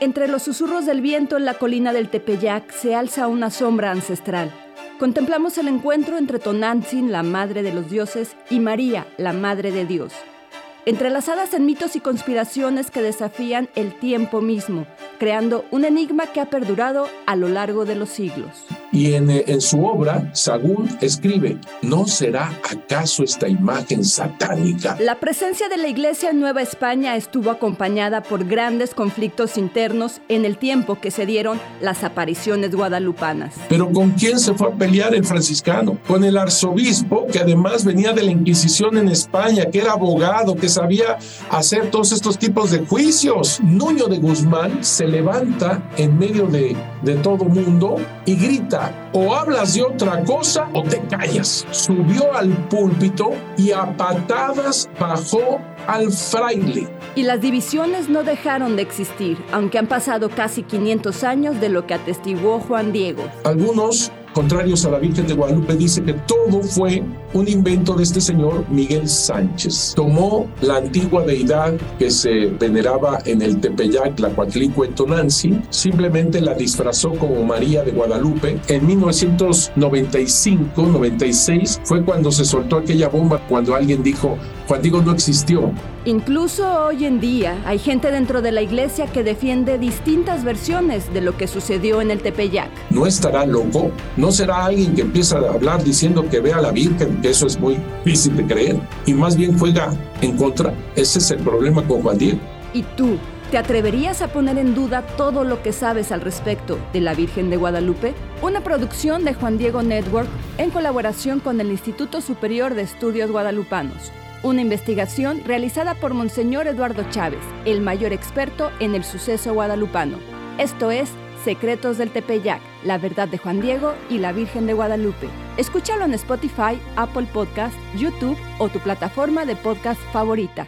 Entre los susurros del viento en la colina del Tepeyac se alza una sombra ancestral. Contemplamos el encuentro entre Tonantzin, la madre de los dioses, y María, la madre de Dios entrelazadas en mitos y conspiraciones que desafían el tiempo mismo, creando un enigma que ha perdurado a lo largo de los siglos. Y en, eh, en, su obra, Sagún escribe, ¿no será acaso esta imagen satánica? La presencia de la Iglesia en Nueva España estuvo acompañada por grandes conflictos internos en el tiempo que se dieron las apariciones guadalupanas. Pero ¿con quién se fue a pelear el franciscano? Con el arzobispo, que además venía de la Inquisición en España, que era abogado, que sabía hacer todos estos tipos de juicios. Nuño de Guzmán se levanta en medio de, de todo mundo y grita, o hablas de otra cosa o te callas. Subió al púlpito y a patadas bajó al fraile. Y las divisiones no dejaron de existir, aunque han pasado casi 500 años de lo que atestiguó Juan Diego. Algunos contrarios a la Virgen de Guadalupe, dice que todo fue un invento de este señor Miguel Sánchez. Tomó la antigua deidad que se veneraba en el Tepeyac, la Cuatlicue Tonantzin, simplemente la disfrazó como María de Guadalupe. En 1995-96 fue cuando se soltó aquella bomba, cuando alguien dijo, Juan Diego no existió. Incluso hoy en día hay gente dentro de la iglesia que defiende distintas versiones de lo que sucedió en el Tepeyac. ¿No estará loco? ¿No será alguien que empieza a hablar diciendo que ve a la Virgen, que eso es muy difícil de creer, y más bien juega en contra? Ese es el problema con Juan Diego. ¿Y tú? ¿Te atreverías a poner en duda todo lo que sabes al respecto de la Virgen de Guadalupe? Una producción de Juan Diego Network en colaboración con el Instituto Superior de Estudios Guadalupanos. Una investigación realizada por Monseñor Eduardo Chávez, el mayor experto en el suceso guadalupano. Esto es Secretos del Tepeyac, La Verdad de Juan Diego y la Virgen de Guadalupe. Escúchalo en Spotify, Apple Podcast, YouTube o tu plataforma de podcast favorita.